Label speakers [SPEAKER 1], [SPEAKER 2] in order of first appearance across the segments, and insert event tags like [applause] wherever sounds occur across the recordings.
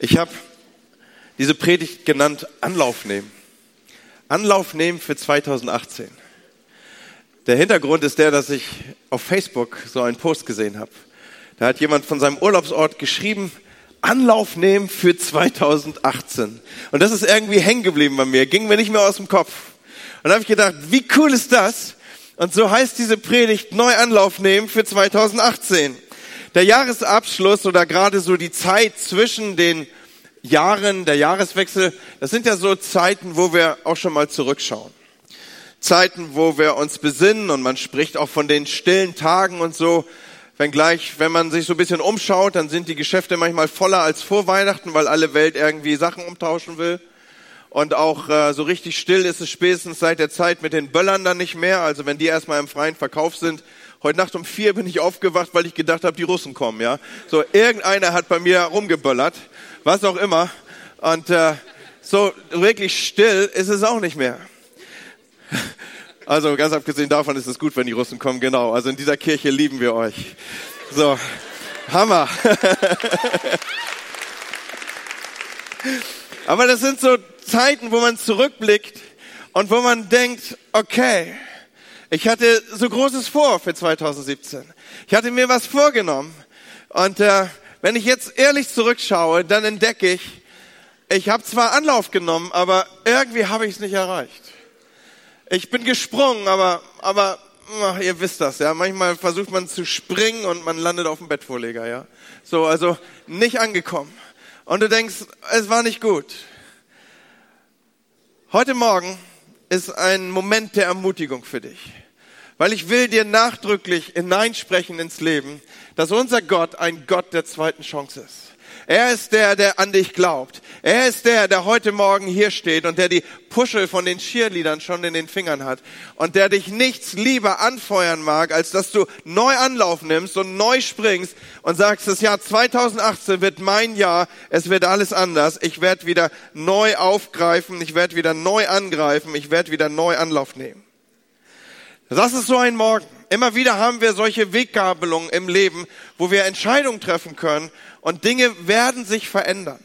[SPEAKER 1] Ich habe diese Predigt genannt Anlauf nehmen. Anlauf nehmen für 2018. Der Hintergrund ist der, dass ich auf Facebook so einen Post gesehen habe. Da hat jemand von seinem Urlaubsort geschrieben, Anlauf nehmen für 2018. Und das ist irgendwie hängen geblieben bei mir, ging mir nicht mehr aus dem Kopf. Und da habe ich gedacht, wie cool ist das? Und so heißt diese Predigt neu Anlauf nehmen für 2018. Der Jahresabschluss oder gerade so die Zeit zwischen den Jahren, der Jahreswechsel, das sind ja so Zeiten, wo wir auch schon mal zurückschauen. Zeiten, wo wir uns besinnen und man spricht auch von den stillen Tagen und so. Wenngleich, wenn man sich so ein bisschen umschaut, dann sind die Geschäfte manchmal voller als vor Weihnachten, weil alle Welt irgendwie Sachen umtauschen will. Und auch äh, so richtig still ist es spätestens seit der Zeit mit den Böllern dann nicht mehr. Also wenn die erstmal im freien Verkauf sind. Heute Nacht um vier bin ich aufgewacht, weil ich gedacht habe, die Russen kommen. Ja, so irgendeiner hat bei mir rumgeböllert, was auch immer. Und äh, so wirklich still ist es auch nicht mehr. Also ganz abgesehen davon ist es gut, wenn die Russen kommen, genau. Also in dieser Kirche lieben wir euch. So, Hammer. [laughs] Aber das sind so Zeiten, wo man zurückblickt und wo man denkt, okay, ich hatte so Großes vor für 2017. Ich hatte mir was vorgenommen. Und äh, wenn ich jetzt ehrlich zurückschaue, dann entdecke ich, ich habe zwar Anlauf genommen, aber irgendwie habe ich es nicht erreicht. Ich bin gesprungen, aber, aber ach, ihr wisst das, ja. Manchmal versucht man zu springen und man landet auf dem Bettvorleger, ja. So, also nicht angekommen. Und du denkst, es war nicht gut. Heute Morgen ist ein Moment der Ermutigung für dich. Weil ich will dir nachdrücklich hineinsprechen ins Leben, dass unser Gott ein Gott der zweiten Chance ist. Er ist der, der an dich glaubt. Er ist der, der heute Morgen hier steht und der die Puschel von den Cheerleadern schon in den Fingern hat und der dich nichts lieber anfeuern mag, als dass du neu Anlauf nimmst und neu springst und sagst, das Jahr 2018 wird mein Jahr, es wird alles anders. Ich werde wieder neu aufgreifen, ich werde wieder neu angreifen, ich werde wieder neu Anlauf nehmen. Das ist so ein Morgen. Immer wieder haben wir solche Weggabelungen im Leben, wo wir Entscheidungen treffen können und Dinge werden sich verändern.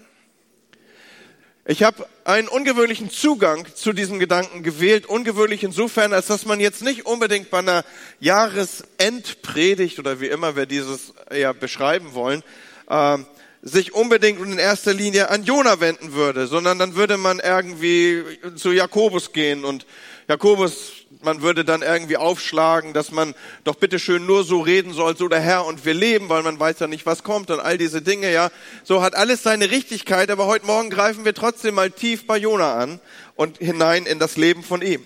[SPEAKER 1] Ich habe einen ungewöhnlichen Zugang zu diesem Gedanken gewählt. Ungewöhnlich insofern, als dass man jetzt nicht unbedingt bei einer Jahresendpredigt oder wie immer wir dieses ja beschreiben wollen, äh, sich unbedingt in erster Linie an Jona wenden würde, sondern dann würde man irgendwie zu Jakobus gehen und Jakobus, man würde dann irgendwie aufschlagen, dass man doch bitteschön nur so reden soll, so der Herr und wir leben, weil man weiß ja nicht, was kommt und all diese Dinge, ja. So hat alles seine Richtigkeit, aber heute Morgen greifen wir trotzdem mal tief bei Jona an und hinein in das Leben von ihm.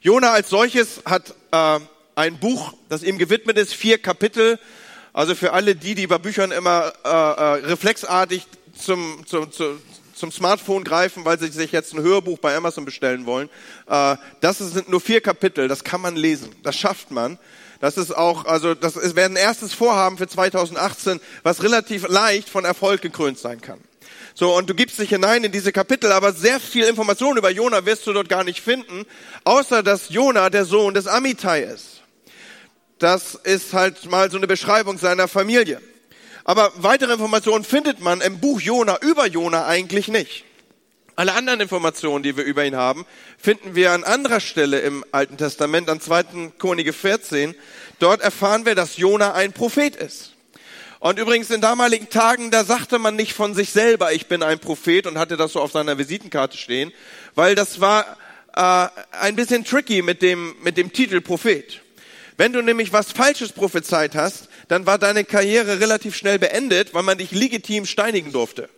[SPEAKER 1] Jona als solches hat äh, ein Buch, das ihm gewidmet ist, vier Kapitel. Also für alle die, die bei Büchern immer äh, äh, reflexartig zum, zum, zum, zum Smartphone greifen, weil sie sich jetzt ein Hörbuch bei Amazon bestellen wollen. Äh, das sind nur vier Kapitel, das kann man lesen, das schafft man. Das ist auch, also das wäre ein erstes Vorhaben für 2018, was relativ leicht von Erfolg gekrönt sein kann. So, und du gibst dich hinein in diese Kapitel, aber sehr viel Information über Jona wirst du dort gar nicht finden, außer dass Jona der Sohn des Amitai ist. Das ist halt mal so eine Beschreibung seiner Familie. Aber weitere Informationen findet man im Buch Jona über Jona eigentlich nicht. Alle anderen Informationen, die wir über ihn haben, finden wir an anderer Stelle im Alten Testament, an 2. Könige 14. Dort erfahren wir, dass Jona ein Prophet ist. Und übrigens in damaligen Tagen, da sagte man nicht von sich selber, ich bin ein Prophet und hatte das so auf seiner Visitenkarte stehen, weil das war äh, ein bisschen tricky mit dem, mit dem Titel Prophet. Wenn du nämlich was Falsches prophezeit hast, dann war deine Karriere relativ schnell beendet, weil man dich legitim steinigen durfte.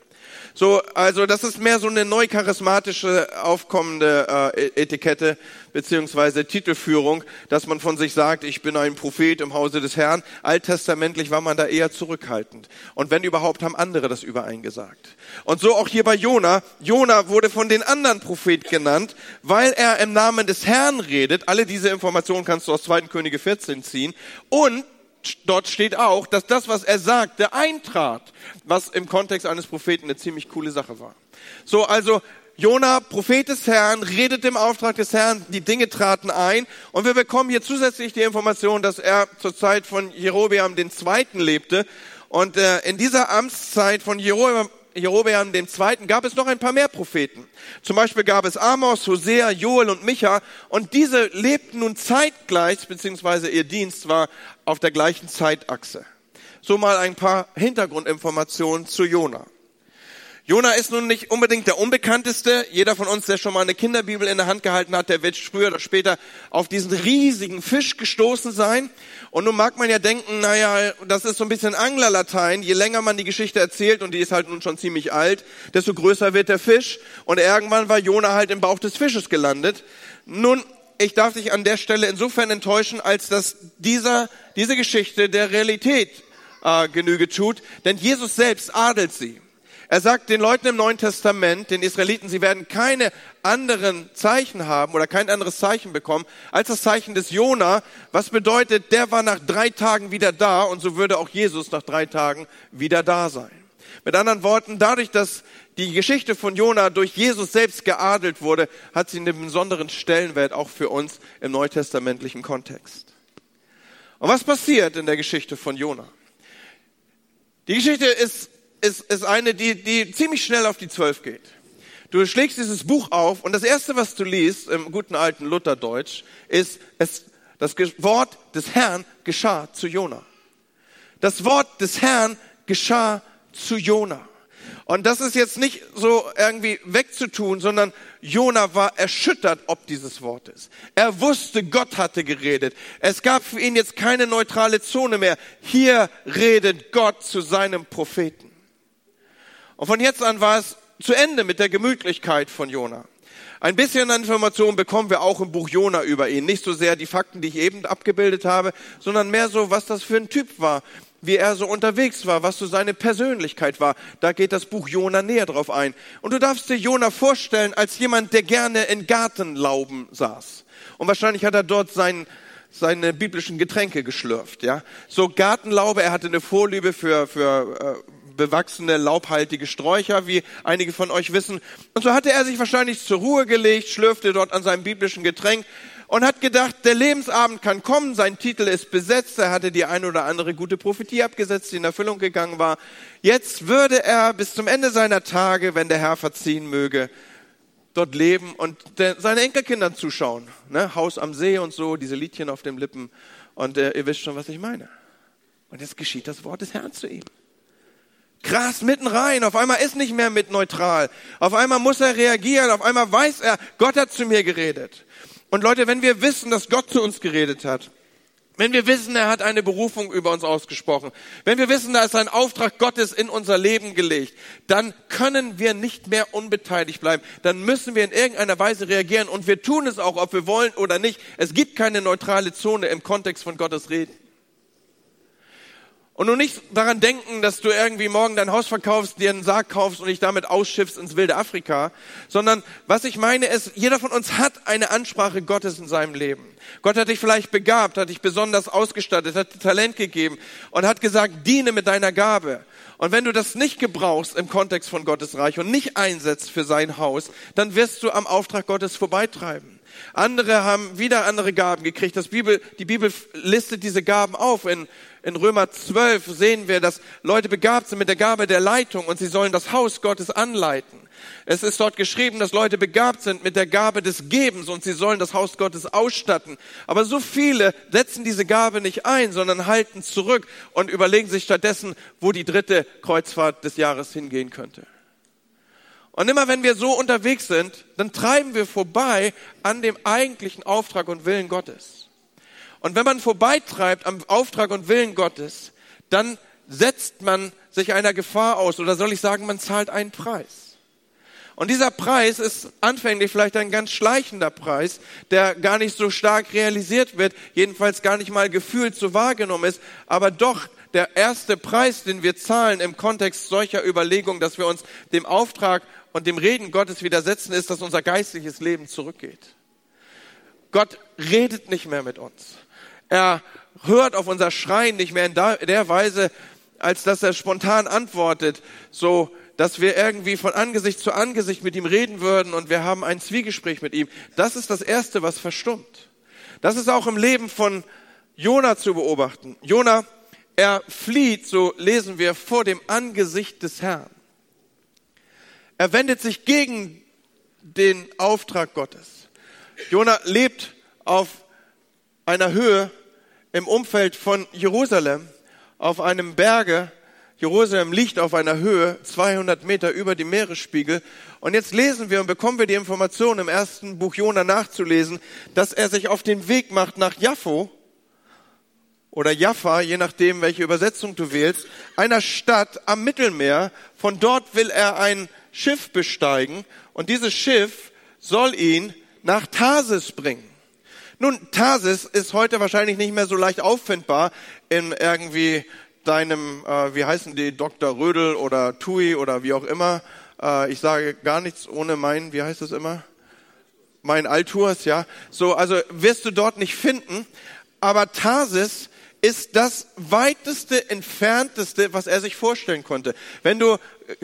[SPEAKER 1] So, also das ist mehr so eine neu charismatische aufkommende äh, Etikette beziehungsweise Titelführung, dass man von sich sagt, ich bin ein Prophet im Hause des Herrn. Alttestamentlich war man da eher zurückhaltend. Und wenn überhaupt, haben andere das übereingesagt. Und so auch hier bei Jona. Jona wurde von den anderen Prophet genannt, weil er im Namen des Herrn redet. Alle diese Informationen kannst du aus 2. Könige 14 ziehen. Und dort steht auch, dass das, was er sagte, eintrat, was im Kontext eines Propheten eine ziemlich coole Sache war. So, also Jona, Prophet des Herrn, redet im Auftrag des Herrn, die Dinge traten ein und wir bekommen hier zusätzlich die Information, dass er zur Zeit von Jerobeam Zweiten lebte und äh, in dieser Amtszeit von Jerobeam, Jerobeam II. gab es noch ein paar mehr Propheten. Zum Beispiel gab es Amos, Hosea, Joel und Micha. Und diese lebten nun zeitgleich, beziehungsweise ihr Dienst war auf der gleichen Zeitachse. So mal ein paar Hintergrundinformationen zu Jona. Jona ist nun nicht unbedingt der Unbekannteste. Jeder von uns, der schon mal eine Kinderbibel in der Hand gehalten hat, der wird früher oder später auf diesen riesigen Fisch gestoßen sein. Und nun mag man ja denken, naja, das ist so ein bisschen Anglerlatein. Je länger man die Geschichte erzählt, und die ist halt nun schon ziemlich alt, desto größer wird der Fisch. Und irgendwann war Jona halt im Bauch des Fisches gelandet. Nun, ich darf dich an der Stelle insofern enttäuschen, als dass dieser, diese Geschichte der Realität äh, Genüge tut. Denn Jesus selbst adelt sie. Er sagt den Leuten im Neuen Testament, den Israeliten, sie werden keine anderen Zeichen haben oder kein anderes Zeichen bekommen als das Zeichen des Jona, was bedeutet, der war nach drei Tagen wieder da und so würde auch Jesus nach drei Tagen wieder da sein. Mit anderen Worten, dadurch, dass die Geschichte von Jona durch Jesus selbst geadelt wurde, hat sie einen besonderen Stellenwert auch für uns im neutestamentlichen Kontext. Und was passiert in der Geschichte von Jona? Die Geschichte ist ist, ist eine, die, die ziemlich schnell auf die Zwölf geht. Du schlägst dieses Buch auf und das erste, was du liest im guten alten Lutherdeutsch, ist, es, das Wort des Herrn geschah zu Jona. Das Wort des Herrn geschah zu Jona. Und das ist jetzt nicht so irgendwie wegzutun, sondern Jona war erschüttert ob dieses Wortes. Er wusste, Gott hatte geredet. Es gab für ihn jetzt keine neutrale Zone mehr. Hier redet Gott zu seinem Propheten. Und von jetzt an war es zu Ende mit der Gemütlichkeit von Jona. Ein bisschen Informationen bekommen wir auch im Buch Jona über ihn. Nicht so sehr die Fakten, die ich eben abgebildet habe, sondern mehr so, was das für ein Typ war, wie er so unterwegs war, was so seine Persönlichkeit war. Da geht das Buch Jona näher drauf ein. Und du darfst dir Jona vorstellen als jemand, der gerne in Gartenlauben saß. Und wahrscheinlich hat er dort seinen seine biblischen Getränke geschlürft, ja. So Gartenlaube, er hatte eine Vorliebe für, für äh, bewachsene, laubhaltige Sträucher, wie einige von euch wissen. Und so hatte er sich wahrscheinlich zur Ruhe gelegt, schlürfte dort an seinem biblischen Getränk und hat gedacht, der Lebensabend kann kommen, sein Titel ist besetzt, er hatte die ein oder andere gute Prophetie abgesetzt, die in Erfüllung gegangen war. Jetzt würde er bis zum Ende seiner Tage, wenn der Herr verziehen möge, dort leben und seinen Enkelkindern zuschauen. Ne? Haus am See und so, diese Liedchen auf den Lippen. Und äh, ihr wisst schon, was ich meine. Und jetzt geschieht das Wort des Herrn zu ihm. Krass, mitten rein. Auf einmal ist nicht mehr mit neutral. Auf einmal muss er reagieren. Auf einmal weiß er, Gott hat zu mir geredet. Und Leute, wenn wir wissen, dass Gott zu uns geredet hat, wenn wir wissen, er hat eine Berufung über uns ausgesprochen, wenn wir wissen, da ist ein Auftrag Gottes in unser Leben gelegt, dann können wir nicht mehr unbeteiligt bleiben. Dann müssen wir in irgendeiner Weise reagieren und wir tun es auch, ob wir wollen oder nicht. Es gibt keine neutrale Zone im Kontext von Gottes Reden. Und nur nicht daran denken, dass du irgendwie morgen dein Haus verkaufst, dir einen Sarg kaufst und dich damit ausschiffst ins wilde Afrika, sondern was ich meine ist, jeder von uns hat eine Ansprache Gottes in seinem Leben. Gott hat dich vielleicht begabt, hat dich besonders ausgestattet, hat dir Talent gegeben und hat gesagt, diene mit deiner Gabe. Und wenn du das nicht gebrauchst im Kontext von Gottes Reich und nicht einsetzt für sein Haus, dann wirst du am Auftrag Gottes vorbeitreiben. Andere haben wieder andere Gaben gekriegt. Das Bibel, die Bibel listet diese Gaben auf. In, in Römer 12 sehen wir, dass Leute begabt sind mit der Gabe der Leitung und sie sollen das Haus Gottes anleiten. Es ist dort geschrieben, dass Leute begabt sind mit der Gabe des Gebens und sie sollen das Haus Gottes ausstatten. Aber so viele setzen diese Gabe nicht ein, sondern halten zurück und überlegen sich stattdessen, wo die dritte Kreuzfahrt des Jahres hingehen könnte. Und immer wenn wir so unterwegs sind, dann treiben wir vorbei an dem eigentlichen Auftrag und Willen Gottes. Und wenn man vorbeitreibt am Auftrag und Willen Gottes, dann setzt man sich einer Gefahr aus oder soll ich sagen, man zahlt einen Preis. Und dieser Preis ist anfänglich vielleicht ein ganz schleichender Preis, der gar nicht so stark realisiert wird, jedenfalls gar nicht mal gefühlt so wahrgenommen ist, aber doch der erste Preis, den wir zahlen im Kontext solcher Überlegungen, dass wir uns dem Auftrag und dem Reden Gottes widersetzen, ist, dass unser geistliches Leben zurückgeht. Gott redet nicht mehr mit uns. Er hört auf unser Schreien nicht mehr in der Weise, als dass er spontan antwortet, so dass wir irgendwie von Angesicht zu Angesicht mit ihm reden würden und wir haben ein Zwiegespräch mit ihm. Das ist das Erste, was verstummt. Das ist auch im Leben von Jona zu beobachten. Jona, er flieht, so lesen wir, vor dem Angesicht des Herrn. Er wendet sich gegen den Auftrag Gottes. Jona lebt auf einer Höhe im Umfeld von Jerusalem, auf einem Berge. Jerusalem liegt auf einer Höhe 200 Meter über dem Meeresspiegel. Und jetzt lesen wir und bekommen wir die Information im ersten Buch Jona nachzulesen, dass er sich auf den Weg macht nach Jaffo oder Jaffa, je nachdem, welche Übersetzung du wählst, einer Stadt am Mittelmeer. Von dort will er ein Schiff besteigen und dieses Schiff soll ihn nach Tarsis bringen. Nun, Tarsis ist heute wahrscheinlich nicht mehr so leicht auffindbar in irgendwie deinem, äh, wie heißen die, Dr. Rödel oder Tui oder wie auch immer. Äh, ich sage gar nichts ohne mein, wie heißt es immer? Mein Alturs, ja. So, also wirst du dort nicht finden. Aber Tarsis ist das weiteste, entfernteste, was er sich vorstellen konnte. Wenn du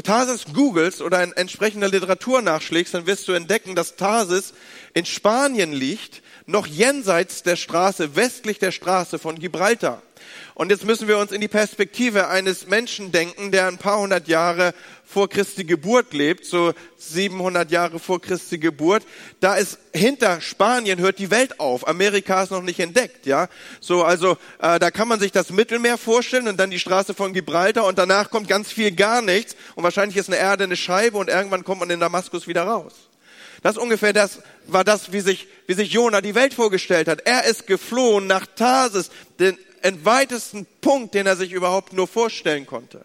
[SPEAKER 1] Tarsis googelst oder in entsprechender Literatur nachschlägst, dann wirst du entdecken, dass Tarsis in Spanien liegt, noch jenseits der Straße, westlich der Straße von Gibraltar. Und jetzt müssen wir uns in die Perspektive eines Menschen denken, der ein paar hundert Jahre vor Christi Geburt lebt, so 700 Jahre vor Christi Geburt. Da ist hinter Spanien hört die Welt auf. Amerika ist noch nicht entdeckt, ja. So, also äh, da kann man sich das Mittelmeer vorstellen und dann die Straße von Gibraltar und danach kommt ganz viel gar nichts und wahrscheinlich ist eine Erde eine Scheibe und irgendwann kommt man in Damaskus wieder raus. Das ungefähr das war das, wie sich, wie sich Jona die Welt vorgestellt hat. Er ist geflohen nach Tarsis, den weitesten Punkt, den er sich überhaupt nur vorstellen konnte.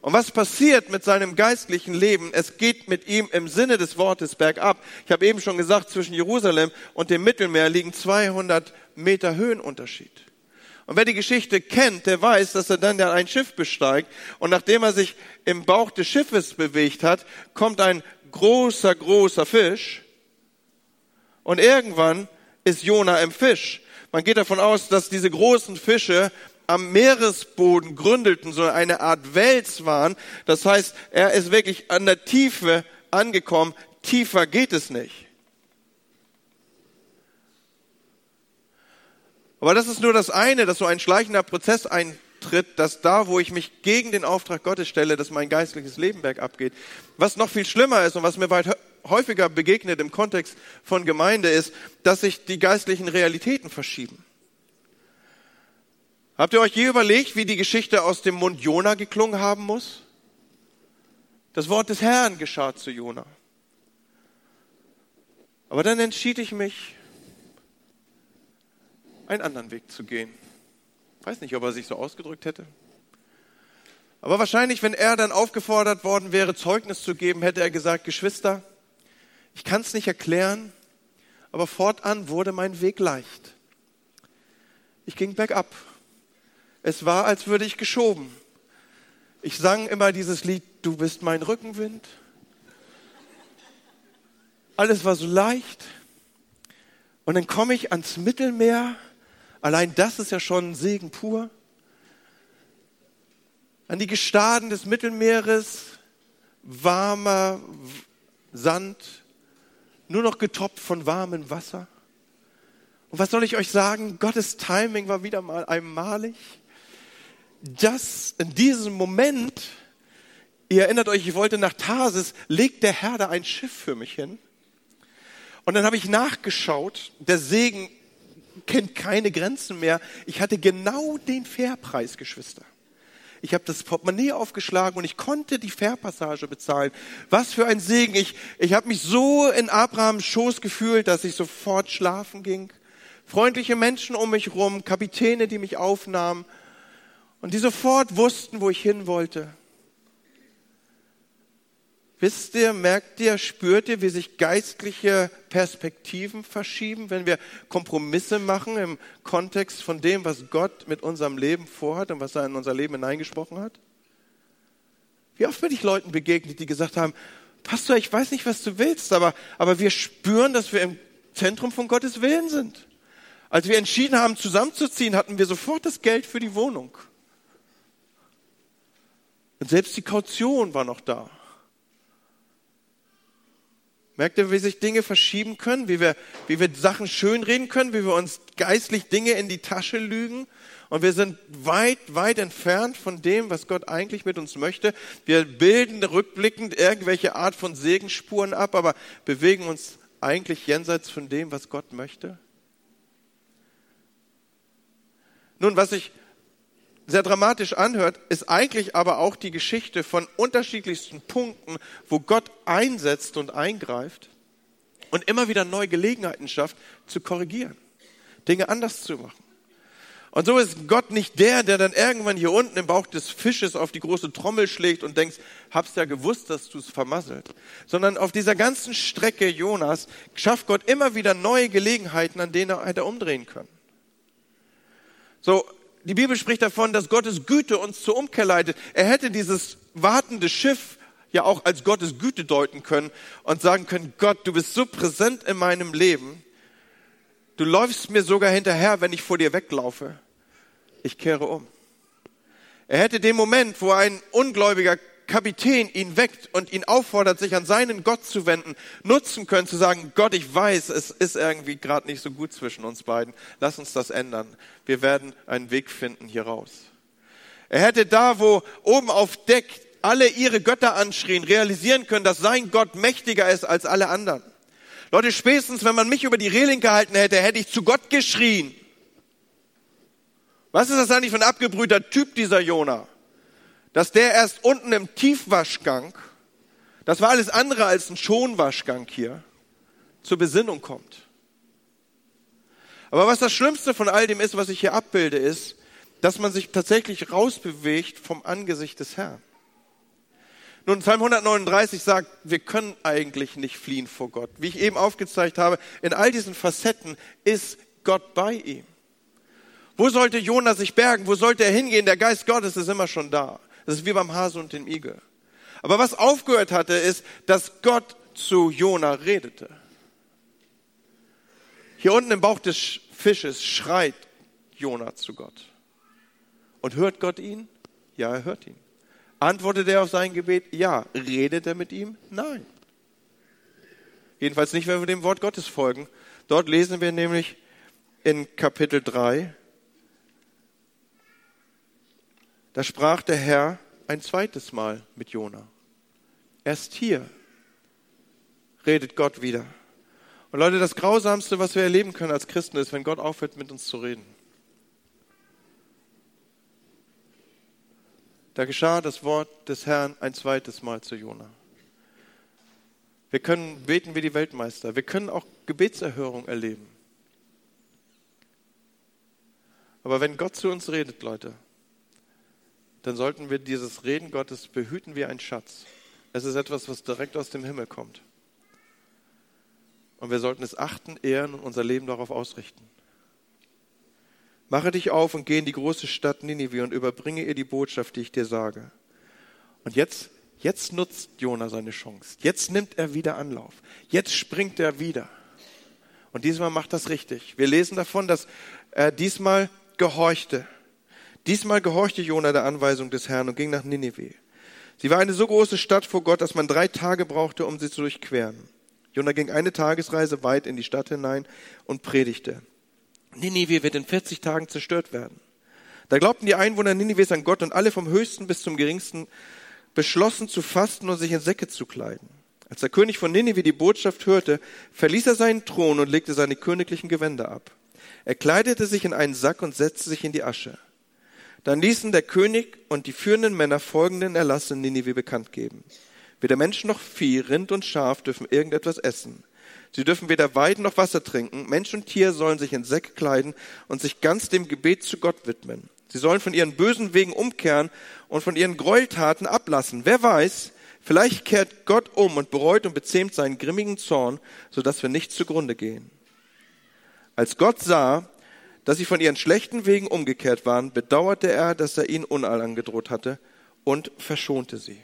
[SPEAKER 1] Und was passiert mit seinem geistlichen Leben? Es geht mit ihm im Sinne des Wortes bergab. Ich habe eben schon gesagt, zwischen Jerusalem und dem Mittelmeer liegen 200 Meter Höhenunterschied. Und wer die Geschichte kennt, der weiß, dass er dann ein Schiff besteigt und nachdem er sich im Bauch des Schiffes bewegt hat, kommt ein großer, großer Fisch und irgendwann ist Jona im Fisch. Man geht davon aus, dass diese großen Fische am Meeresboden gründelten, so eine Art Wels waren. Das heißt, er ist wirklich an der Tiefe angekommen. Tiefer geht es nicht. Aber das ist nur das eine, dass so ein schleichender Prozess eintritt, dass da, wo ich mich gegen den Auftrag Gottes stelle, dass mein geistliches Leben bergab geht. Was noch viel schlimmer ist und was mir weit häufiger begegnet im Kontext von Gemeinde ist, dass sich die geistlichen Realitäten verschieben. Habt ihr euch je überlegt, wie die Geschichte aus dem Mund Jona geklungen haben muss? Das Wort des Herrn geschah zu Jona. Aber dann entschied ich mich, einen anderen Weg zu gehen. Ich weiß nicht, ob er sich so ausgedrückt hätte. Aber wahrscheinlich, wenn er dann aufgefordert worden wäre, Zeugnis zu geben, hätte er gesagt, Geschwister, ich kann es nicht erklären, aber fortan wurde mein Weg leicht. Ich ging bergab. Es war, als würde ich geschoben. Ich sang immer dieses Lied, du bist mein Rückenwind. Alles war so leicht. Und dann komme ich ans Mittelmeer. Allein das ist ja schon Segen pur. An die Gestaden des Mittelmeeres, warmer Sand, nur noch getoppt von warmem Wasser. Und was soll ich euch sagen? Gottes Timing war wieder mal einmalig. Das in diesem Moment, ihr erinnert euch, ich wollte nach Tarsis, legt der Herr da ein Schiff für mich hin. Und dann habe ich nachgeschaut, der Segen kennt keine Grenzen mehr. Ich hatte genau den Fairpreis, Geschwister. Ich habe das Portemonnaie aufgeschlagen und ich konnte die Fährpassage bezahlen. Was für ein Segen. Ich, ich habe mich so in Abrahams Schoß gefühlt, dass ich sofort schlafen ging. Freundliche Menschen um mich rum, Kapitäne, die mich aufnahmen und die sofort wussten, wo ich hin wollte. Wisst ihr, merkt ihr, spürt ihr, wie sich geistliche Perspektiven verschieben, wenn wir Kompromisse machen im Kontext von dem, was Gott mit unserem Leben vorhat und was er in unser Leben hineingesprochen hat? Wie oft bin ich Leuten begegnet, die gesagt haben, Pastor, ich weiß nicht, was du willst, aber, aber wir spüren, dass wir im Zentrum von Gottes Willen sind. Als wir entschieden haben, zusammenzuziehen, hatten wir sofort das Geld für die Wohnung. Und selbst die Kaution war noch da. Merkt ihr, wie sich Dinge verschieben können, wie wir, wie wir Sachen schönreden können, wie wir uns geistlich Dinge in die Tasche lügen? Und wir sind weit, weit entfernt von dem, was Gott eigentlich mit uns möchte. Wir bilden rückblickend irgendwelche Art von Segenspuren ab, aber bewegen uns eigentlich jenseits von dem, was Gott möchte. Nun, was sich sehr dramatisch anhört, ist eigentlich aber auch die Geschichte von unterschiedlichsten Punkten, wo Gott einsetzt und eingreift und immer wieder neue Gelegenheiten schafft, zu korrigieren, Dinge anders zu machen. Und so ist Gott nicht der, der dann irgendwann hier unten im Bauch des Fisches auf die große Trommel schlägt und denkt, hab's ja gewusst, dass du es vermasselt. Sondern auf dieser ganzen Strecke Jonas schafft Gott immer wieder neue Gelegenheiten, an denen er hätte umdrehen können. So, die Bibel spricht davon, dass Gottes Güte uns zur Umkehr leitet. Er hätte dieses wartende Schiff ja auch als Gottes Güte deuten können und sagen können, Gott, du bist so präsent in meinem Leben, du läufst mir sogar hinterher, wenn ich vor dir weglaufe. Ich kehre um. Er hätte den Moment, wo ein Ungläubiger Kapitän ihn weckt und ihn auffordert, sich an seinen Gott zu wenden, nutzen können, zu sagen, Gott, ich weiß, es ist irgendwie gerade nicht so gut zwischen uns beiden. Lass uns das ändern. Wir werden einen Weg finden hier raus. Er hätte da, wo oben auf Deck alle ihre Götter anschrien, realisieren können, dass sein Gott mächtiger ist als alle anderen. Leute, spätestens, wenn man mich über die Reling gehalten hätte, hätte ich zu Gott geschrien. Was ist das eigentlich für ein abgebrühter Typ, dieser Jonah? Dass der erst unten im Tiefwaschgang, das war alles andere als ein Schonwaschgang hier, zur Besinnung kommt. Aber was das Schlimmste von all dem ist, was ich hier abbilde, ist, dass man sich tatsächlich rausbewegt vom Angesicht des Herrn. Nun, Psalm 139 sagt, wir können eigentlich nicht fliehen vor Gott. Wie ich eben aufgezeigt habe, in all diesen Facetten ist Gott bei ihm. Wo sollte Jona sich bergen? Wo sollte er hingehen? Der Geist Gottes ist immer schon da. Das ist wie beim Hase und dem Igel. Aber was aufgehört hatte, ist, dass Gott zu Jona redete. Hier unten im Bauch des Fisches schreit Jona zu Gott. Und hört Gott ihn? Ja, er hört ihn. Antwortet er auf sein Gebet? Ja. Redet er mit ihm? Nein. Jedenfalls nicht, wenn wir dem Wort Gottes folgen. Dort lesen wir nämlich in Kapitel 3, Da sprach der Herr ein zweites Mal mit Jona. Erst hier redet Gott wieder. Und Leute, das Grausamste, was wir erleben können als Christen, ist, wenn Gott aufhört, mit uns zu reden. Da geschah das Wort des Herrn ein zweites Mal zu Jona. Wir können beten wie die Weltmeister. Wir können auch Gebetserhörung erleben. Aber wenn Gott zu uns redet, Leute, dann sollten wir dieses Reden Gottes behüten wie ein Schatz. Es ist etwas, was direkt aus dem Himmel kommt. Und wir sollten es achten, ehren und unser Leben darauf ausrichten. Mache dich auf und geh in die große Stadt Ninive und überbringe ihr die Botschaft, die ich dir sage. Und jetzt, jetzt nutzt Jona seine Chance. Jetzt nimmt er wieder Anlauf. Jetzt springt er wieder. Und diesmal macht das richtig. Wir lesen davon, dass er diesmal gehorchte. Diesmal gehorchte Jona der Anweisung des Herrn und ging nach Ninive. Sie war eine so große Stadt vor Gott, dass man drei Tage brauchte, um sie zu durchqueren. Jona ging eine Tagesreise weit in die Stadt hinein und predigte. Ninive wird in 40 Tagen zerstört werden. Da glaubten die Einwohner Ninives an Gott und alle vom höchsten bis zum geringsten beschlossen zu fasten und sich in Säcke zu kleiden. Als der König von Ninive die Botschaft hörte, verließ er seinen Thron und legte seine königlichen Gewänder ab. Er kleidete sich in einen Sack und setzte sich in die Asche. Dann ließen der König und die führenden Männer folgenden Erlass in Ninive bekannt geben. Weder Mensch noch Vieh, Rind und Schaf dürfen irgendetwas essen. Sie dürfen weder Weiden noch Wasser trinken. Mensch und Tier sollen sich in Säcke kleiden und sich ganz dem Gebet zu Gott widmen. Sie sollen von ihren bösen Wegen umkehren und von ihren Gräueltaten ablassen. Wer weiß, vielleicht kehrt Gott um und bereut und bezähmt seinen grimmigen Zorn, sodass wir nicht zugrunde gehen. Als Gott sah, dass sie von ihren schlechten Wegen umgekehrt waren, bedauerte er, dass er ihnen Unheil angedroht hatte und verschonte sie.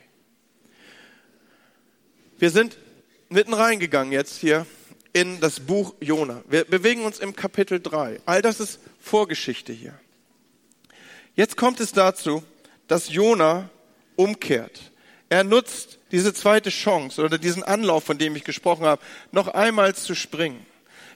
[SPEAKER 1] Wir sind mitten reingegangen jetzt hier in das Buch Jona. Wir bewegen uns im Kapitel 3. All das ist Vorgeschichte hier. Jetzt kommt es dazu, dass Jona umkehrt. Er nutzt diese zweite Chance oder diesen Anlauf, von dem ich gesprochen habe, noch einmal zu springen.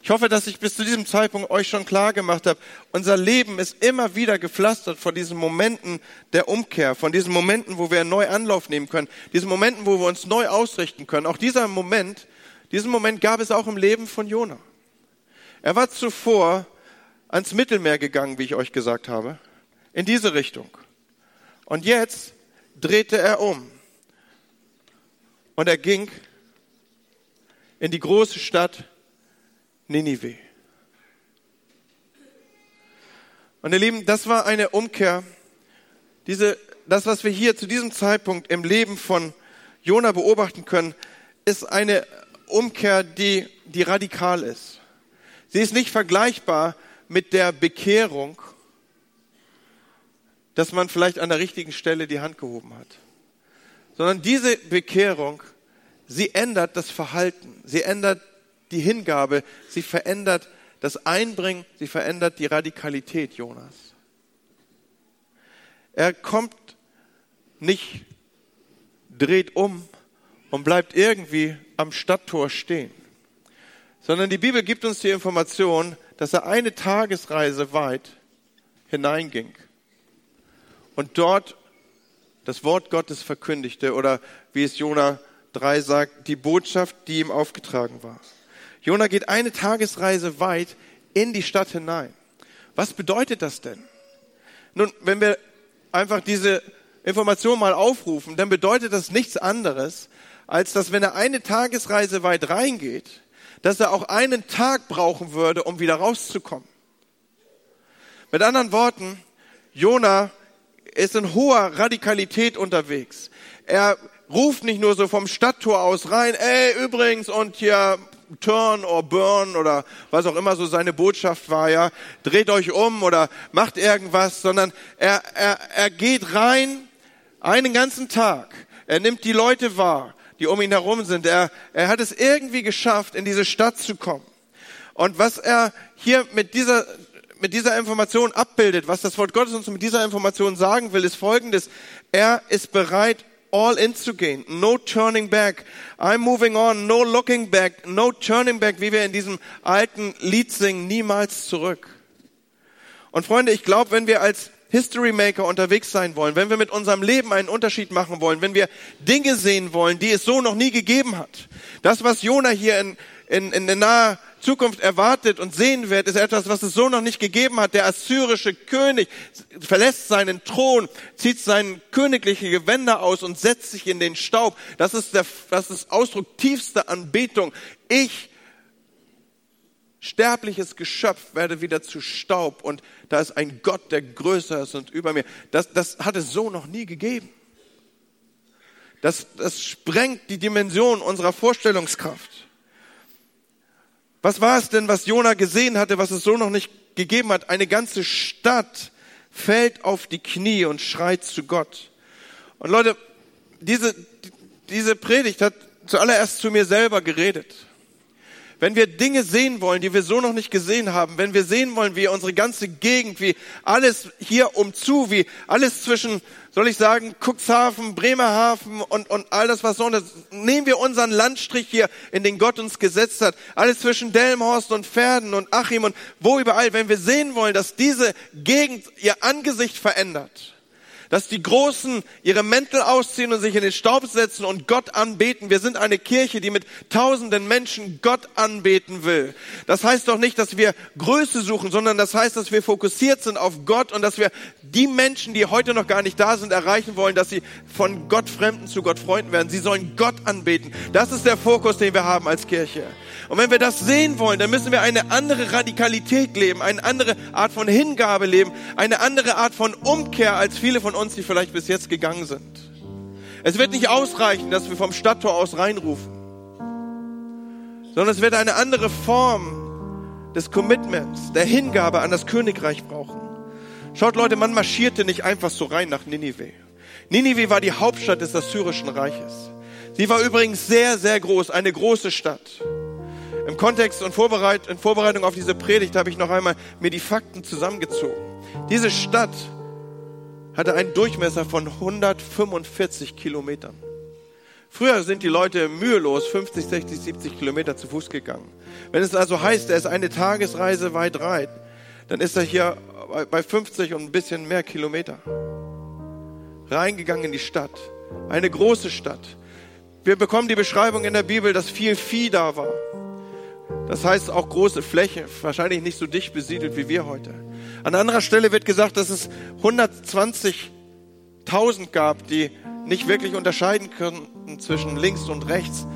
[SPEAKER 1] Ich hoffe, dass ich bis zu diesem Zeitpunkt euch schon klar gemacht habe, unser Leben ist immer wieder gepflastert von diesen Momenten der Umkehr, von diesen Momenten, wo wir einen neuen Anlauf nehmen können, diesen Momenten, wo wir uns neu ausrichten können. Auch dieser Moment, diesen Moment gab es auch im Leben von Jona. Er war zuvor ans Mittelmeer gegangen, wie ich euch gesagt habe, in diese Richtung. Und jetzt drehte er um und er ging in die große Stadt Ninive. Und ihr Lieben, das war eine Umkehr. Diese, das, was wir hier zu diesem Zeitpunkt im Leben von Jona beobachten können, ist eine Umkehr, die, die radikal ist. Sie ist nicht vergleichbar mit der Bekehrung, dass man vielleicht an der richtigen Stelle die Hand gehoben hat. Sondern diese Bekehrung, sie ändert das Verhalten, sie ändert die Hingabe, sie verändert das Einbringen, sie verändert die Radikalität Jonas. Er kommt nicht, dreht um und bleibt irgendwie am Stadttor stehen, sondern die Bibel gibt uns die Information, dass er eine Tagesreise weit hineinging und dort das Wort Gottes verkündigte oder wie es Jona 3 sagt, die Botschaft, die ihm aufgetragen war. Jona geht eine Tagesreise weit in die Stadt hinein. Was bedeutet das denn? Nun, wenn wir einfach diese Information mal aufrufen, dann bedeutet das nichts anderes, als dass wenn er eine Tagesreise weit reingeht, dass er auch einen Tag brauchen würde, um wieder rauszukommen. Mit anderen Worten, Jona ist in hoher Radikalität unterwegs. Er ruft nicht nur so vom Stadttor aus rein, ey, übrigens, und hier turn or burn oder was auch immer so seine Botschaft war, ja, dreht euch um oder macht irgendwas, sondern er, er, er geht rein einen ganzen Tag. Er nimmt die Leute wahr, die um ihn herum sind. Er, er hat es irgendwie geschafft, in diese Stadt zu kommen. Und was er hier mit dieser, mit dieser Information abbildet, was das Wort Gottes uns mit dieser Information sagen will, ist folgendes. Er ist bereit, all in zu gehen. No turning back. I'm moving on. No looking back. No turning back, wie wir in diesem alten Lied singen. Niemals zurück. Und Freunde, ich glaube, wenn wir als History Maker unterwegs sein wollen, wenn wir mit unserem Leben einen Unterschied machen wollen, wenn wir Dinge sehen wollen, die es so noch nie gegeben hat. Das, was Jona hier in, in, in der nahe Zukunft erwartet und sehen wird, ist etwas, was es so noch nicht gegeben hat. Der assyrische König verlässt seinen Thron, zieht seine königliche Gewänder aus und setzt sich in den Staub. Das ist, der, das ist Ausdruck tiefster Anbetung. Ich, sterbliches Geschöpf, werde wieder zu Staub und da ist ein Gott, der größer ist und über mir. Das, das hat es so noch nie gegeben. Das, das sprengt die Dimension unserer Vorstellungskraft. Was war es denn, was Jona gesehen hatte, was es so noch nicht gegeben hat? Eine ganze Stadt fällt auf die Knie und schreit zu Gott. Und Leute, diese, diese Predigt hat zuallererst zu mir selber geredet. Wenn wir Dinge sehen wollen, die wir so noch nicht gesehen haben, wenn wir sehen wollen, wie unsere ganze Gegend, wie alles hier umzu, wie alles zwischen, soll ich sagen, Cuxhaven, Bremerhaven und, und all das, was sonst ist, nehmen wir unseren Landstrich hier, in den Gott uns gesetzt hat, alles zwischen Delmhorst und Pferden und Achim und wo überall, wenn wir sehen wollen, dass diese Gegend ihr Angesicht verändert, dass die Großen ihre Mäntel ausziehen und sich in den Staub setzen und Gott anbeten. Wir sind eine Kirche, die mit tausenden Menschen Gott anbeten will. Das heißt doch nicht, dass wir Größe suchen, sondern das heißt, dass wir fokussiert sind auf Gott und dass wir die Menschen, die heute noch gar nicht da sind, erreichen wollen, dass sie von Gott Fremden zu Gott Freunden werden. Sie sollen Gott anbeten. Das ist der Fokus, den wir haben als Kirche. Und wenn wir das sehen wollen, dann müssen wir eine andere Radikalität leben, eine andere Art von Hingabe leben, eine andere Art von Umkehr als viele von uns, die vielleicht bis jetzt gegangen sind. Es wird nicht ausreichen, dass wir vom Stadttor aus reinrufen, sondern es wird eine andere Form des Commitments, der Hingabe an das Königreich brauchen. Schaut Leute, man marschierte nicht einfach so rein nach Ninive. Ninive war die Hauptstadt des Assyrischen Reiches. Sie war übrigens sehr, sehr groß, eine große Stadt. Im Kontext und Vorbereit in Vorbereitung auf diese Predigt habe ich noch einmal mir die Fakten zusammengezogen. Diese Stadt hatte einen Durchmesser von 145 Kilometern. Früher sind die Leute mühelos 50, 60, 70 Kilometer zu Fuß gegangen. Wenn es also heißt, er ist eine Tagesreise weit rein, dann ist er hier bei 50 und ein bisschen mehr Kilometer reingegangen in die Stadt. Eine große Stadt. Wir bekommen die Beschreibung in der Bibel, dass viel Vieh da war. Das heißt auch große Fläche, wahrscheinlich nicht so dicht besiedelt wie wir heute. An anderer Stelle wird gesagt, dass es 120.000 gab, die nicht wirklich unterscheiden konnten zwischen links und rechts.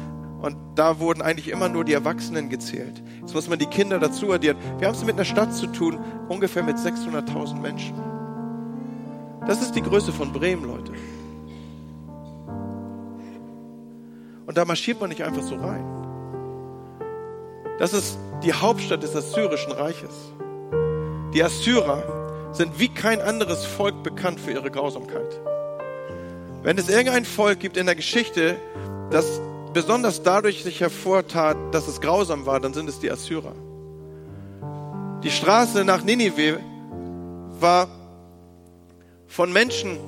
[SPEAKER 1] Und da wurden eigentlich immer nur die Erwachsenen gezählt. Jetzt muss man die Kinder dazu addieren. Wir haben es mit einer Stadt zu tun, ungefähr mit 600.000 Menschen. Das ist die Größe von Bremen, Leute. Und da marschiert man nicht einfach so rein. Das ist die Hauptstadt des Assyrischen Reiches. Die Assyrer sind wie kein anderes Volk bekannt für ihre Grausamkeit. Wenn es irgendein Volk gibt in der Geschichte, das besonders dadurch sich hervortat, dass es grausam war, dann sind es die Assyrer. Die Straße nach Ninive war von Menschen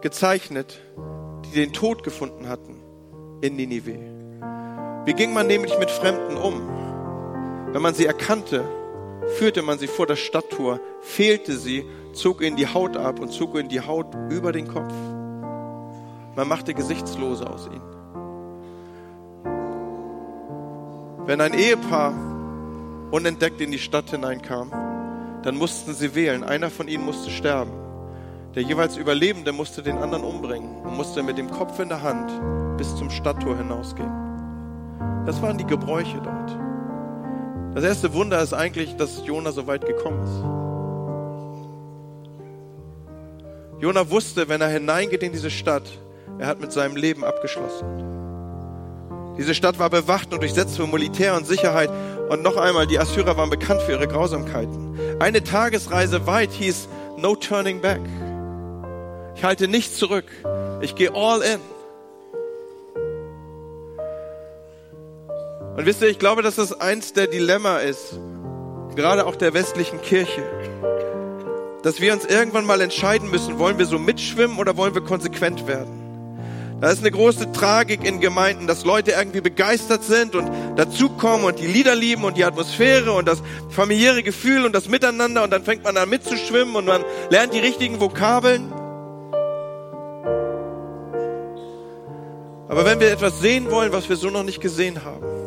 [SPEAKER 1] gezeichnet, die den Tod gefunden hatten in Ninive. Wie ging man nämlich mit Fremden um? Wenn man sie erkannte, führte man sie vor das Stadttor, fehlte sie, zog ihnen die Haut ab und zog ihnen die Haut über den Kopf. Man machte Gesichtslose aus ihnen. Wenn ein Ehepaar unentdeckt in die Stadt hineinkam, dann mussten sie wählen. Einer von ihnen musste sterben. Der jeweils Überlebende musste den anderen umbringen und musste mit dem Kopf in der Hand bis zum Stadttor hinausgehen. Das waren die Gebräuche dort. Das erste Wunder ist eigentlich, dass Jona so weit gekommen ist. Jona wusste, wenn er hineingeht in diese Stadt, er hat mit seinem Leben abgeschlossen. Diese Stadt war bewacht und durchsetzt von Militär und Sicherheit. Und noch einmal, die Assyrer waren bekannt für ihre Grausamkeiten. Eine Tagesreise weit hieß No Turning Back. Ich halte nichts zurück. Ich gehe all in. Und wisst ihr, ich glaube, dass das eins der Dilemma ist, gerade auch der westlichen Kirche, dass wir uns irgendwann mal entscheiden müssen, wollen wir so mitschwimmen oder wollen wir konsequent werden? Da ist eine große Tragik in Gemeinden, dass Leute irgendwie begeistert sind und dazukommen und die Lieder lieben und die Atmosphäre und das familiäre Gefühl und das Miteinander und dann fängt man an mitzuschwimmen und man lernt die richtigen Vokabeln. Aber wenn wir etwas sehen wollen, was wir so noch nicht gesehen haben,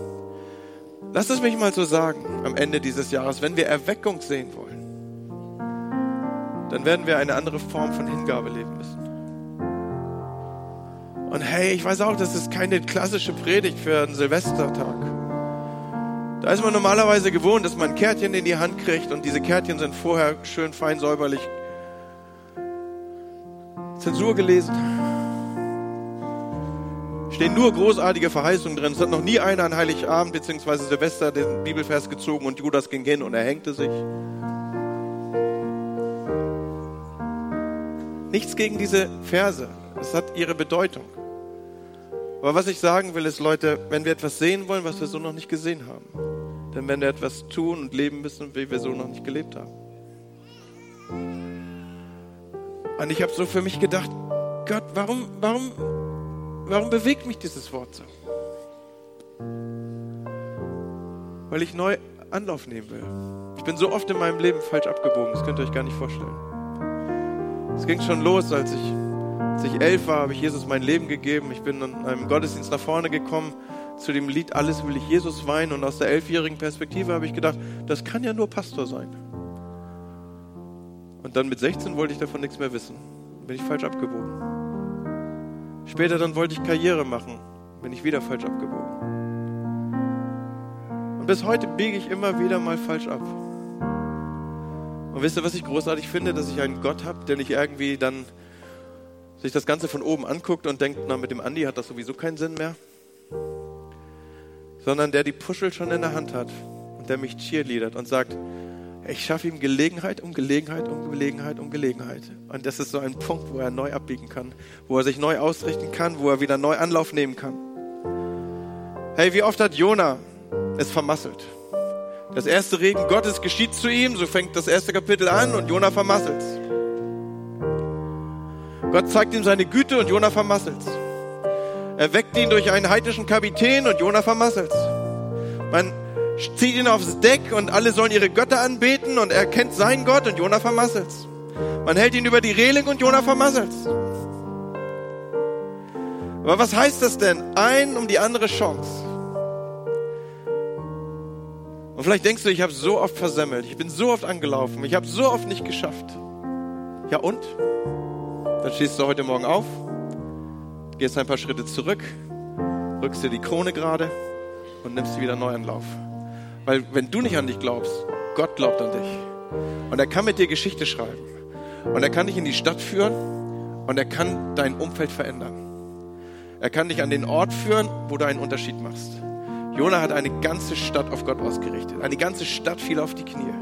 [SPEAKER 1] lasst es mich mal so sagen am Ende dieses Jahres, wenn wir Erweckung sehen wollen, dann werden wir eine andere Form von Hingabe leben müssen. Und hey, ich weiß auch, das ist keine klassische Predigt für einen Silvestertag. Da ist man normalerweise gewohnt, dass man Kärtchen in die Hand kriegt und diese Kärtchen sind vorher schön fein säuberlich Zensur gelesen. Stehen nur großartige Verheißungen drin. Es hat noch nie einer an Heiligabend bzw. Silvester den Bibelvers gezogen und Judas ging hin und er hängte sich. Nichts gegen diese Verse. Es hat ihre Bedeutung. Aber was ich sagen will, ist, Leute, wenn wir etwas sehen wollen, was wir so noch nicht gesehen haben, dann werden wir etwas tun und leben müssen, wie wir so noch nicht gelebt haben. Und ich habe so für mich gedacht, Gott, warum, warum, warum bewegt mich dieses Wort so? Weil ich neu Anlauf nehmen will. Ich bin so oft in meinem Leben falsch abgebogen, das könnt ihr euch gar nicht vorstellen. Es ging schon los, als ich als ich elf war, habe ich Jesus mein Leben gegeben. Ich bin in einem Gottesdienst nach vorne gekommen zu dem Lied Alles will ich Jesus weinen. Und aus der elfjährigen Perspektive habe ich gedacht, das kann ja nur Pastor sein. Und dann mit 16 wollte ich davon nichts mehr wissen. Bin ich falsch abgebogen. Später dann wollte ich Karriere machen. Bin ich wieder falsch abgebogen. Und bis heute biege ich immer wieder mal falsch ab. Und wisst ihr, was ich großartig finde? Dass ich einen Gott habe, der nicht irgendwie dann sich das Ganze von oben anguckt und denkt, na, mit dem Andi hat das sowieso keinen Sinn mehr. Sondern der die Puschel schon in der Hand hat und der mich cheerleadert und sagt, ich schaffe ihm Gelegenheit um Gelegenheit um Gelegenheit um Gelegenheit. Und das ist so ein Punkt, wo er neu abbiegen kann, wo er sich neu ausrichten kann, wo er wieder neu Anlauf nehmen kann. Hey, wie oft hat Jona es vermasselt? Das erste Reden Gottes geschieht zu ihm, so fängt das erste Kapitel an und Jona vermasselt es. Gott zeigt ihm seine Güte und Jona vermasselt's. Er weckt ihn durch einen heidnischen Kapitän und Jona vermasselt's. Man zieht ihn aufs Deck und alle sollen ihre Götter anbeten und er kennt seinen Gott und Jona vermasselt's. Man hält ihn über die Reling und Jona vermasselt's. Aber was heißt das denn? Ein um die andere Chance. Und vielleicht denkst du, ich habe so oft versemmelt, ich bin so oft angelaufen, ich habe so oft nicht geschafft. Ja und? Dann stehst du heute Morgen auf, gehst ein paar Schritte zurück, rückst dir die Krone gerade und nimmst wieder Neuanlauf. Weil wenn du nicht an dich glaubst, Gott glaubt an dich. Und er kann mit dir Geschichte schreiben. Und er kann dich in die Stadt führen und er kann dein Umfeld verändern. Er kann dich an den Ort führen, wo du einen Unterschied machst. Jona hat eine ganze Stadt auf Gott ausgerichtet. Eine ganze Stadt fiel auf die Knie.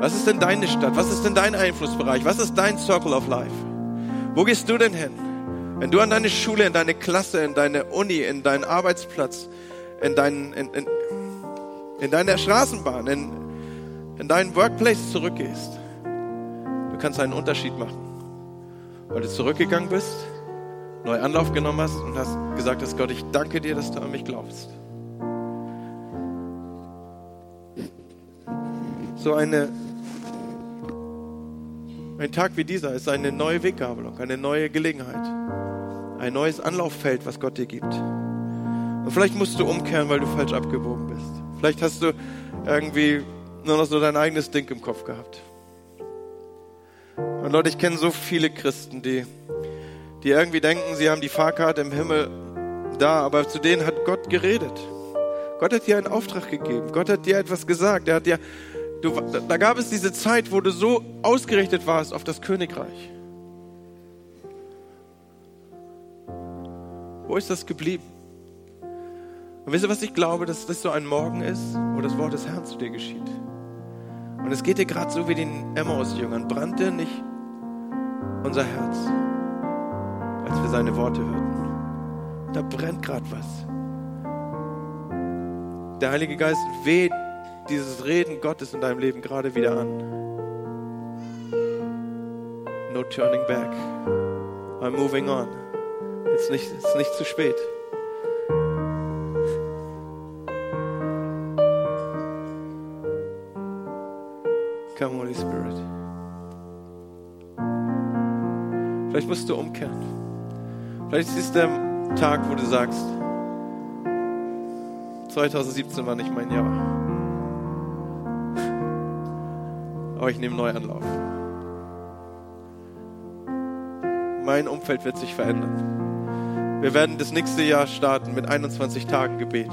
[SPEAKER 1] Was ist denn deine Stadt? Was ist denn dein Einflussbereich? Was ist dein Circle of Life? Wo gehst du denn hin? Wenn du an deine Schule, in deine Klasse, in deine Uni, in deinen Arbeitsplatz, in, deinen, in, in, in deine Straßenbahn, in, in deinen Workplace zurückgehst, du kannst einen Unterschied machen. Weil du zurückgegangen bist, neu Anlauf genommen hast und hast gesagt hast, Gott, ich danke dir, dass du an mich glaubst. So eine, ein Tag wie dieser ist eine neue Weggabelung, eine neue Gelegenheit, ein neues Anlauffeld, was Gott dir gibt. Und vielleicht musst du umkehren, weil du falsch abgebogen bist. Vielleicht hast du irgendwie nur noch so dein eigenes Ding im Kopf gehabt. Und Leute, ich kenne so viele Christen, die, die irgendwie denken, sie haben die Fahrkarte im Himmel da, aber zu denen hat Gott geredet. Gott hat dir einen Auftrag gegeben. Gott hat dir etwas gesagt. Er hat dir, du, da gab es diese Zeit, wo du so ausgerichtet warst auf das Königreich. Wo ist das geblieben? Und wisst ihr, was ich glaube, dass das so ein Morgen ist, wo das Wort des Herrn zu dir geschieht? Und es geht dir gerade so wie den Emmaus-Jüngern. Brannte nicht unser Herz, als wir seine Worte hörten. Da brennt gerade was. Der Heilige Geist weht dieses Reden Gottes in deinem Leben gerade wieder an. No turning back. I'm moving on. Es ist nicht, ist nicht zu spät. Vielleicht musst du umkehren. Vielleicht ist es der Tag, wo du sagst, 2017 war nicht mein Jahr. Aber ich nehme Neuanlauf. Mein Umfeld wird sich verändern. Wir werden das nächste Jahr starten mit 21 Tagen Gebet.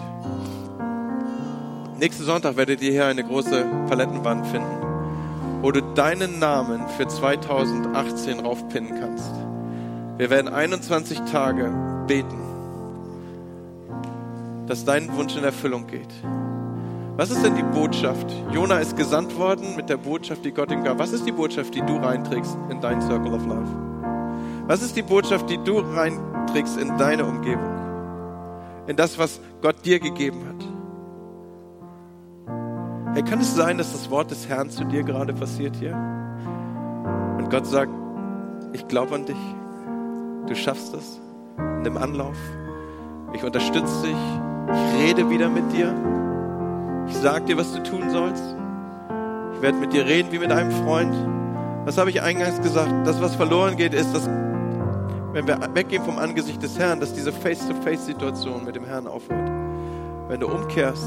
[SPEAKER 1] Nächsten Sonntag werdet ihr hier eine große Palettenwand finden wo du deinen Namen für 2018 raufpinnen kannst. Wir werden 21 Tage beten, dass dein Wunsch in Erfüllung geht. Was ist denn die Botschaft? Jona ist gesandt worden mit der Botschaft, die Gott ihm gab. Was ist die Botschaft, die du reinträgst in dein Circle of Life? Was ist die Botschaft, die du reinträgst in deine Umgebung? In das, was Gott dir gegeben hat? Hey, kann es sein, dass das Wort des Herrn zu dir gerade passiert hier? Und Gott sagt, ich glaube an dich. Du schaffst es. Nimm Anlauf. Ich unterstütze dich. Ich rede wieder mit dir. Ich sage dir, was du tun sollst. Ich werde mit dir reden wie mit einem Freund. Was habe ich eingangs gesagt? Das, was verloren geht, ist, dass wenn wir weggehen vom Angesicht des Herrn, dass diese Face-to-Face-Situation mit dem Herrn aufhört. Wenn du umkehrst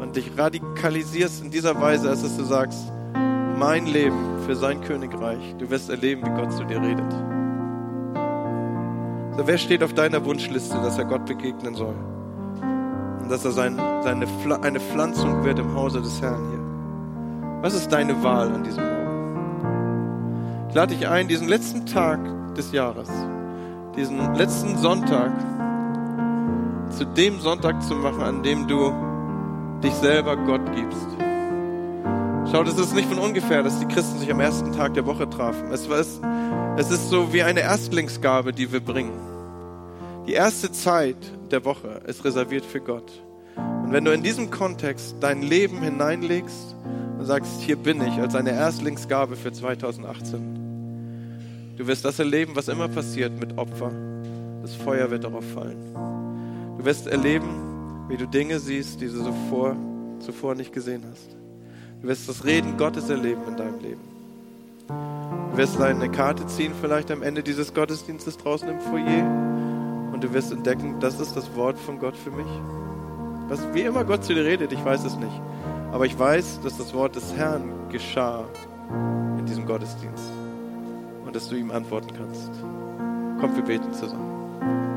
[SPEAKER 1] und dich radikalisierst in dieser Weise, als dass du sagst, mein Leben für sein Königreich, du wirst erleben, wie Gott zu dir redet. Wer steht auf deiner Wunschliste, dass er Gott begegnen soll? Und dass er sein, seine, eine Pflanzung wird im Hause des Herrn hier. Was ist deine Wahl an diesem Morgen? Ich lade dich ein, diesen letzten Tag des Jahres, diesen letzten Sonntag, zu dem Sonntag zu machen, an dem du dich selber Gott gibst. Schau, das ist nicht von ungefähr, dass die Christen sich am ersten Tag der Woche trafen. Es, ist, es ist so wie eine Erstlingsgabe, die wir bringen. Die erste Zeit der Woche ist reserviert für Gott. Und wenn du in diesem Kontext dein Leben hineinlegst und sagst, hier bin ich als eine Erstlingsgabe für 2018, du wirst das erleben, was immer passiert mit Opfer. Das Feuer wird darauf fallen. Du wirst erleben, wie du Dinge siehst, die du zuvor, zuvor nicht gesehen hast. Du wirst das Reden Gottes erleben in deinem Leben. Du wirst eine Karte ziehen, vielleicht am Ende dieses Gottesdienstes draußen im Foyer. Und du wirst entdecken, das ist das Wort von Gott für mich. Was, wie immer Gott zu dir redet, ich weiß es nicht. Aber ich weiß, dass das Wort des Herrn geschah in diesem Gottesdienst. Und dass du ihm antworten kannst. Komm, wir beten zusammen.